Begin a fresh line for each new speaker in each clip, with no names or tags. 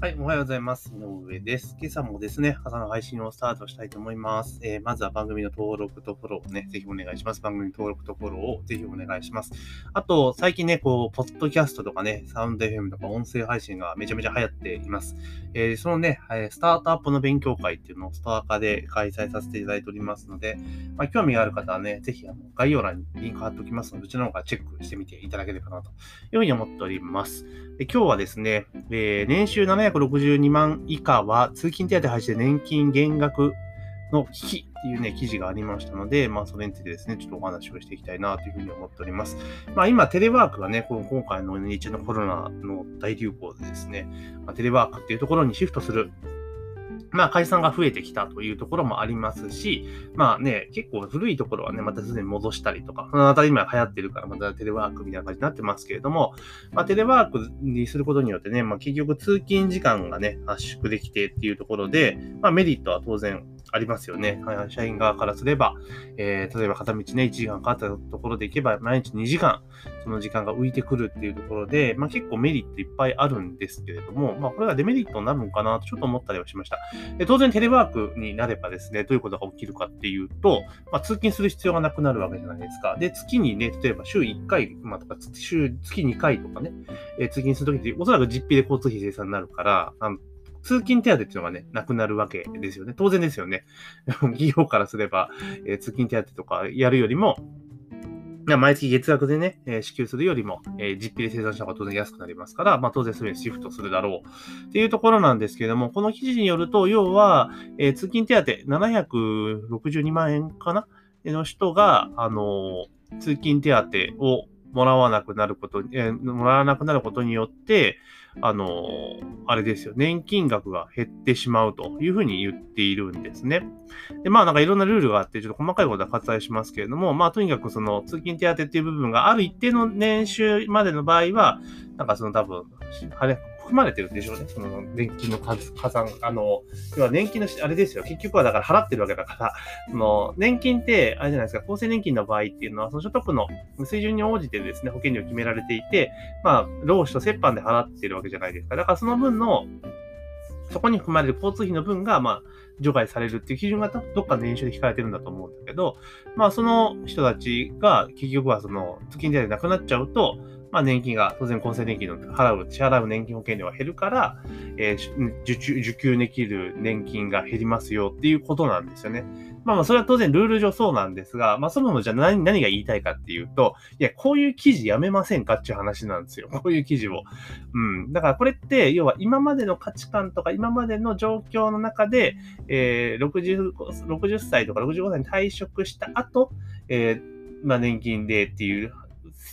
はい、おはようございます。井上です。今朝もですね、朝の配信をスタートしたいと思います。えー、まずは番組の登録とフォローをね、ぜひお願いします。番組登録とフォローをぜひお願いします。あと、最近ね、こう、ポッドキャストとかね、サウンド FM とか音声配信がめちゃめちゃ流行っています。えー、そのね、スタートアップの勉強会っていうのをストア化で開催させていただいておりますので、まあ、興味がある方はね、ぜひあの概要欄にリンク貼っておきますので、そちらの方からチェックしてみていただければなというふうに思っております。で今日はですね、えー、年収762万以下は通勤手当廃止で年金減額の危機っていうね、記事がありましたので、まあ、それについてですね、ちょっとお話をしていきたいなというふうに思っております。まあ、今、テレワークがね、この今回の日のコロナの大流行でですね、まあ、テレワークっていうところにシフトするまあ、解散が増えてきたというところもありますし、まあね、結構古いところはね、またすでに戻したりとか、そのあた今流行ってるから、またテレワークみたいな感じになってますけれども、まあ、テレワークにすることによってね、まあ、結局通勤時間がね、圧縮できてっていうところで、まあ、メリットは当然ありますよね。社員側からすれば、えー、例えば片道ね、1時間かかったところで行けば、毎日2時間、その時間が浮いてくるっていうところで、まあ結構メリットいっぱいあるんですけれども、まあこれがデメリットになるのかなとちょっと思ったりはしました。で当然テレワークになればですね、どういうことが起きるかっていうと、まあ通勤する必要がなくなるわけじゃないですか。で、月にね、例えば週1回、まあとか週、月2回とかね、えー、通勤するときっておそらく実費で交通費生産になるから、通勤手当っていうのがね、なくなるわけですよね。当然ですよね。企業からすれば、えー、通勤手当とかやるよりも、毎月月額でね、えー、支給するよりも、えー、実費で生産した方が当然安くなりますから、まあ当然それにシフトするだろうっていうところなんですけれども、この記事によると、要は、えー、通勤手当762万円かな？の人が、あの通勤手当をもらわなくなること、えー、もらわなくなることによって、あの、あれですよ、年金額が減ってしまうというふうに言っているんですね。で、まあなんかいろんなルールがあって、ちょっと細かいことは割愛しますけれども、まあとにかくその通勤手当っていう部分がある一定の年収までの場合は、なんかその多分、あれ、含まれてるんでしょうね。その年金の加算、あの、要は年金の、あれですよ。結局はだから払ってるわけだから、その、年金って、あれじゃないですか、厚生年金の場合っていうのは、その所得の水準に応じてですね、保険料決められていて、まあ、労使と折半で払ってるわけじゃないですか。だからその分の、そこに含まれる交通費の分が、まあ、除外されるっていう基準がどっか年収で引かれてるんだと思うんだけど、まあ、その人たちが結局はその、月金でなくなっちゃうと、まあ、年金が、当然厚生年金の払う、支払う年金保険料が減るから、えー、受給、受給できる年金が減りますよっていうことなんですよね。まあまあ、それは当然ルール上そうなんですが、まあ、そもそもじゃあ何、何が言いたいかっていうと、いや、こういう記事やめませんかっていう話なんですよ。こういう記事を。うん。だからこれって、要は今までの価値観とか、今までの状況の中で、えー、60、60歳とか65歳に退職した後、えー、まあ、年金でっていう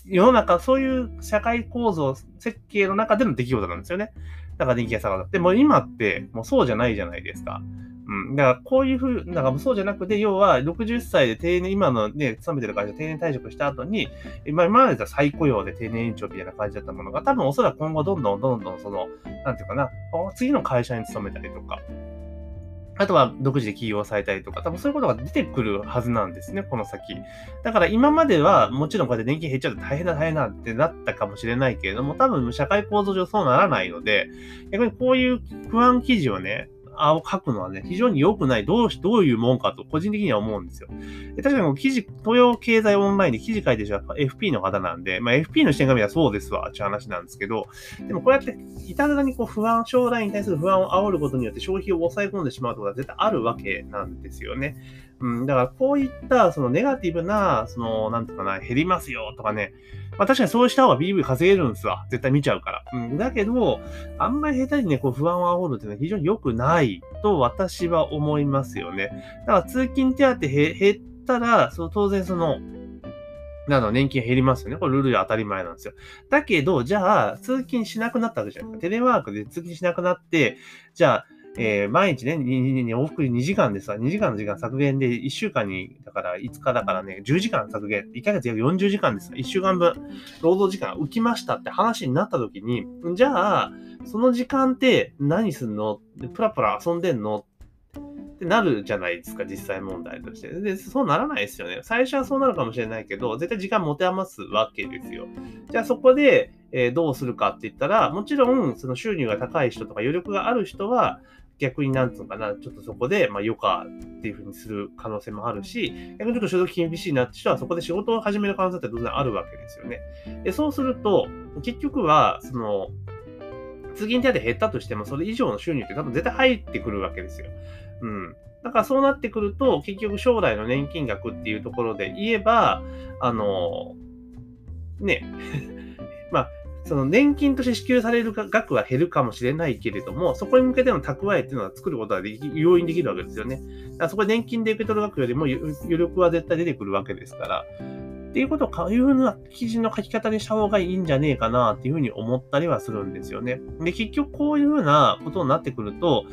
世の中、そういう社会構造設計の中での出来事なんですよね。だから電気が下がった。でも今って、もうそうじゃないじゃないですか。うん。だからこういうふう、だからそうじゃなくて、要は60歳で定年、今のね、勤めてる会社定年退職した後に、今までだ再雇用で定年延長みたいな感じだったものが、多分おそらく今後どんどんどんどんその、なんていうかな、次の会社に勤めたりとか、あとは独自で起業されたりとか、多分そういうことが出てくるはずなんですね、この先。だから今までは、もちろんこうやって年金減っちゃうと大変だ大変だってなったかもしれないけれども、多分社会構造上そうならないので、逆にこういう不安記事をね、あを書くのはね、非常に良くない、どうし、どういうもんかと、個人的には思うんですよ。え確かに記事、東洋経済オンラインで記事書いてる人は FP の方なんで、まあ FP の視点が見たらそうですわ、っていう話なんですけど、でもこうやって、いたずらにこう不安、将来に対する不安を煽ることによって消費を抑え込んでしまうことは絶対あるわけなんですよね。うん、だからこういった、そのネガティブな、その、なんとかな、減りますよとかね、まあ確かにそうした方が BV 稼げるんですわ。絶対見ちゃうから。うん。だけど、あんまり下手にね、こう不安を煽るっていうのは非常に良くないと私は思いますよね。だから通勤手当減ったら、その当然その、なの、年金減りますよね。これルールで当たり前なんですよ。だけど、じゃあ、通勤しなくなったわけじゃないですか。テレワークで通勤しなくなって、じゃあ、えー、毎日ね、往復2時間でさ、2時間の時間削減で、1週間に、だから5日だからね、10時間削減、1ヶ月約40時間です。1週間分、労働時間浮きましたって話になった時に、じゃあ、その時間って何すんの？プラプラ遊んでんの？ってなるじゃないですか、実際問題として。で、そうならないですよね。最初はそうなるかもしれないけど、絶対時間持て余すわけですよ。じゃあそこで、えー、どうするかって言ったら、もちろん、その収入が高い人とか余力がある人は、逆になんつうのかな、ちょっとそこで、まあ、余暇っていうふうにする可能性もあるし、逆にちょっと所属厳しいなって人は、そこで仕事を始める可能性って当然あるわけですよね。で、そうすると、結局は、その、通勤手当減ったとしても、それ以上の収入って多分絶対入ってくるわけですよ。うん。だからそうなってくると、結局将来の年金額っていうところで言えば、あの、ね、まあ、その年金として支給される額は減るかもしれないけれども、そこに向けての蓄えっていうのは作ることができ容易にできるわけですよね。だからそこで年金で受け取る額よりも余力は絶対出てくるわけですから、っていうことをいうふうな記事の書き方にした方がいいんじゃねえかなっていうふうに思ったりはするんですよね。で、結局こういうふうなことになってくると、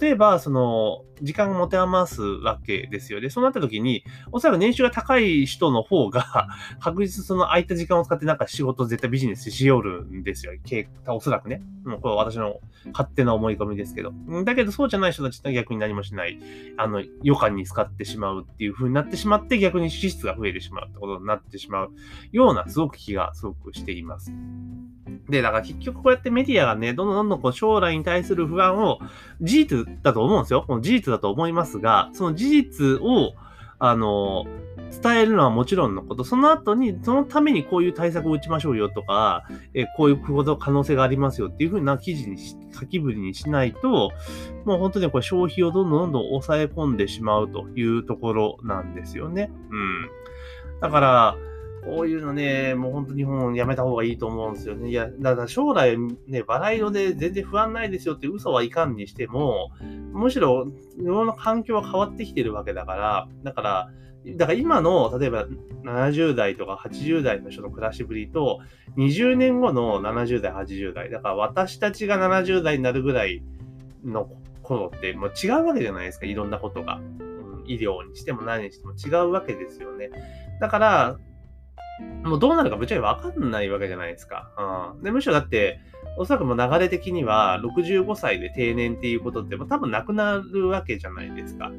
例えば、その、時間を持て余すわけですよね。そうなった時に、おそらく年収が高い人の方が、確実その空いた時間を使ってなんか仕事絶対ビジネスしよるんですよ。おそらくね。もうこれは私の勝手な思い込みですけど。だけどそうじゃない人たちって逆に何もしない。あの、余暇に使ってしまうっていう風になってしまって、逆に支出が増えてしまうってことになってってしまうような、すごく気がすごくしています。で、だから結局こうやってメディアがね、どんどんどんどんこう将来に対する不安を事実だと思うんですよ。この事実だと思いますが、その事実を、あの、伝えるのはもちろんのこと、その後に、そのためにこういう対策を打ちましょうよとか、えこういうこと可能性がありますよっていうふうな記事に、書きぶりにしないと、もう本当にこれ消費をどんどんどんどん抑え込んでしまうというところなんですよね。うん。だから、こういうのね、もう本当日本やめた方がいいと思うんですよね。いや、だから将来ね、笑い色で全然不安ないですよって嘘はいかんにしても、むしろ世の環境は変わってきてるわけだから、だから、だから今の、例えば70代とか80代の人の暮らしぶりと、20年後の70代、80代、だから私たちが70代になるぐらいの頃ってもう違うわけじゃないですか、いろんなことが。医療にしても何にしても違うわけですよね。だから、もうどうなるかぶっちゃけわかんないわけじゃないですか。うん、でむしろだって、おそらくもう流れ的には65歳で定年っていうことってもう多分なくなるわけじゃないですか。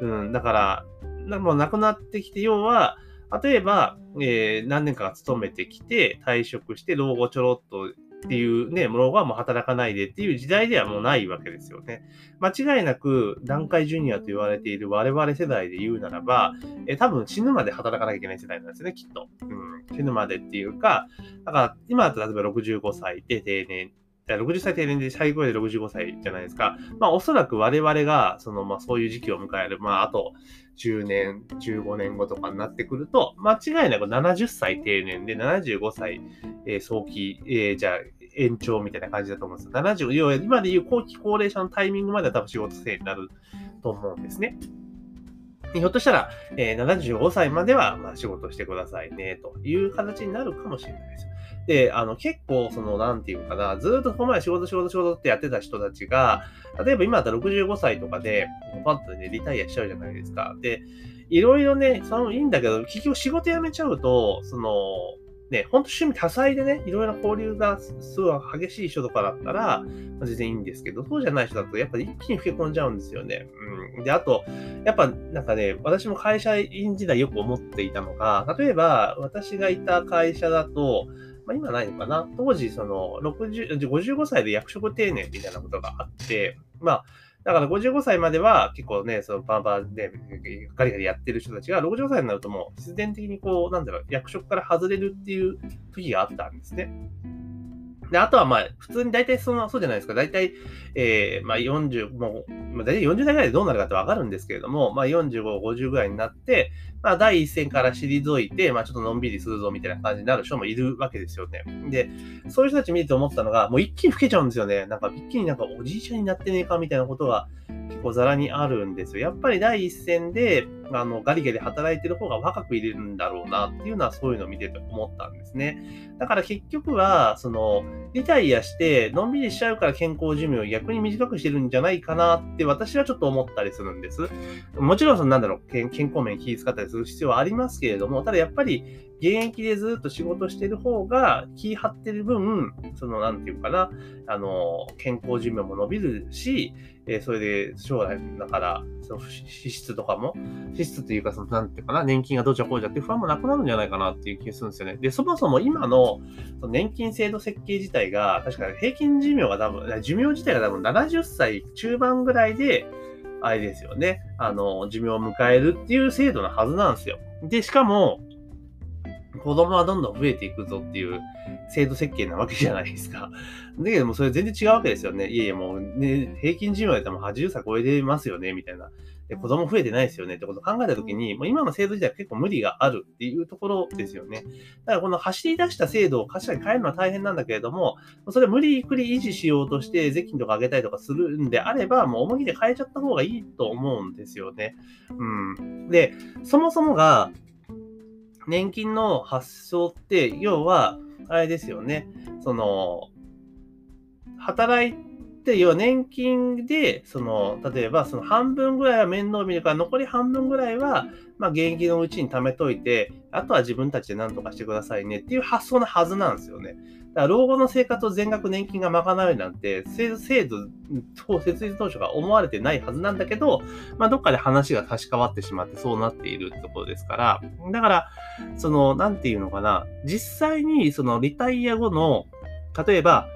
うん、だから、なもうなくなってきて、要は、例えば、えー、何年か勤めてきて退職して老後ちょろっとっていうね、ものがもう働かないでっていう時代ではもうないわけですよね。間違いなく、段階ジュニアと言われている我々世代で言うならば、え多分死ぬまで働かなきゃいけない世代なんですよね、きっと。うん、死ぬまでっていうか、だから今だと例えば65歳で定年60歳定年で最後で65歳じゃないですか。まあおそらく我々が、そのまあそういう時期を迎える、まああと10年、15年後とかになってくると、間違いなく70歳定年で75歳、えー、早期、えー、じゃあ延長みたいな感じだと思うんですよ。70、要は今でいう後期高齢者のタイミングまでは多分仕事制になると思うんですね。ひょっとしたら、え、75歳までは、まあ、仕事してくださいね、という形になるかもしれないです。で、あの、結構、その、なんていうかな、ずっとこの前仕事仕事仕事ってやってた人たちが、例えば今だったら65歳とかで、パッとね、リタイアしちゃうじゃないですか。で、いろいろね、そのいいんだけど、結局仕事辞めちゃうと、その、ね、ほんと趣味多彩でね、いろいろな交流がすごい激しい人とかだったら、全然いいんですけど、そうじゃない人だと、やっぱり一気に老け込んじゃうんですよね。うん。で、あと、やっぱなんかね、私も会社員時代よく思っていたのが、例えば、私がいた会社だと、まあ、今ないのかな当時、その、60、55歳で役職定年みたいなことがあって、まあ、だから55歳までは結構ね、そのバンバンでガリガリやってる人たちが、65歳になるともう必然的にこう、なんだろう、役職から外れるっていう時があったんですね。で、あとはまあ、普通に大体その、そうじゃないですか。大体、えー、まあ40、もう、まあ大体40代ぐらいでどうなるかってわかるんですけれども、まあ45、50ぐらいになって、まあ第一線から退いて、まあちょっとのんびりするぞみたいな感じになる人もいるわけですよね。で、そういう人たち見てて思ったのが、もう一気に老けちゃうんですよね。なんか一気になんかおじいちゃんになってねえかみたいなことが結構ざらにあるんですよ。やっぱり第一線で、あの、ガリガリ働いてる方が若く入れるんだろうなっていうのはそういうのを見てて思ったんですね。だから結局は、その、リタイアして、のんびりしちゃうから健康寿命を逆に短くしてるんじゃないかなって私はちょっと思ったりするんです。もちろん、そのなんだろう、健康面気遣ったりする必要はありますけれども、ただやっぱり現役でずっと仕事してる方が気張ってる分、その、なんていうかな、あの、健康寿命も伸びるし、え、それで将来、だから、その支出とかも、支出っていうか、その、なんていうかな、年金がどうじゃこうじゃって不安もなくなるんじゃないかなっていう気がするんですよね。で、そもそも今のその年金制度設計自体が、確か平均寿命が多分、寿命自体が多分70歳中盤ぐらいで、あれですよね、あの、寿命を迎えるっていう制度のはずなんですよ。で、しかも、子供はどんどん増えていくぞっていう制度設計なわけじゃないですか。だけどもそれ全然違うわけですよね。いやいやもうね、平均寿命でも80歳超えてますよね、みたいな。で、子供増えてないですよねってことを考えたときに、もう今の制度自体は結構無理があるっていうところですよね。だからこの走り出した制度を確かに変えるのは大変なんだけれども、それ無理くり維持しようとして税金とか上げたりとかするんであれば、もう思い切り変えちゃった方がいいと思うんですよね。うん。で、そもそもが、年金の発想って、要は、あれですよね。その、働いて、要は年金で、その、例えば、その半分ぐらいは面倒見るから、残り半分ぐらいは、まあ、現役のうちに貯めといて、あとは自分たちで何とかしてくださいねっていう発想のはずなんですよね。だから老後の生活を全額年金が賄うなんて、制度と設立当初が思われてないはずなんだけど、まあ、どっかで話が差し替わってしまってそうなっているってところですから、だから、その、なんていうのかな、実際にそのリタイア後の、例えば、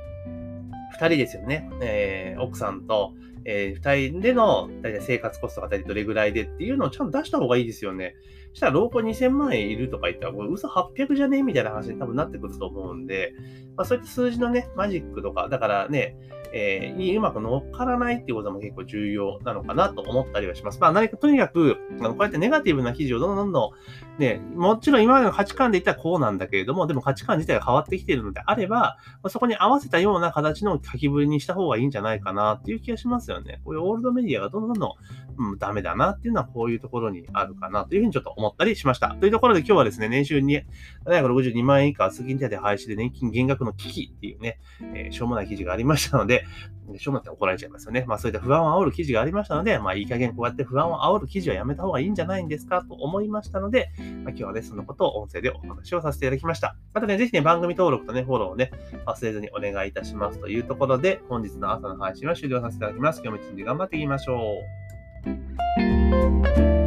二人ですよね。えー、奥さんと、えー、二人での、大体生活コストが大体どれぐらいでっていうのをちゃんと出した方がいいですよね。そしたら、老後2000万円いるとか言ったら、これ嘘800じゃねみたいな話に多分なってくると思うんで、まあ、そういった数字のね、マジックとか、だからね、えー、にうまく乗っからないっていうことも結構重要なのかなと思ったりはします。まあ何かとにかく、こうやってネガティブな記事をどんどんどんどん、ね、もちろん今までの価値観で言ったらこうなんだけれども、でも価値観自体が変わってきているのであれば、まあ、そこに合わせたような形の書きぶりにした方がいいんじゃないかなっていう気がしますよね。こういうオールドメディアがどんどんどん、うん、ダメだなっていうのはこういうところにあるかなというふうにちょっと思ったりしました。というところで今日はですね、年収に762万円以下、通勤手当廃止で年金減額の危機っていうね、えー、しょうもない記事がありましたので、でしょうもない怒られちゃいますよね。まあそういった不安を煽る記事がありましたので、まあいい加減こうやって不安を煽る記事はやめた方がいいんじゃないんですかと思いましたので、まあ、今日はね、そのことを音声でお話をさせていただきました。またね、ぜひね、番組登録とね、フォローをね、忘れずにお願いいたしますというところで、本日の朝の配信は終了させていただきます。今日も一日頑張っていきましょう。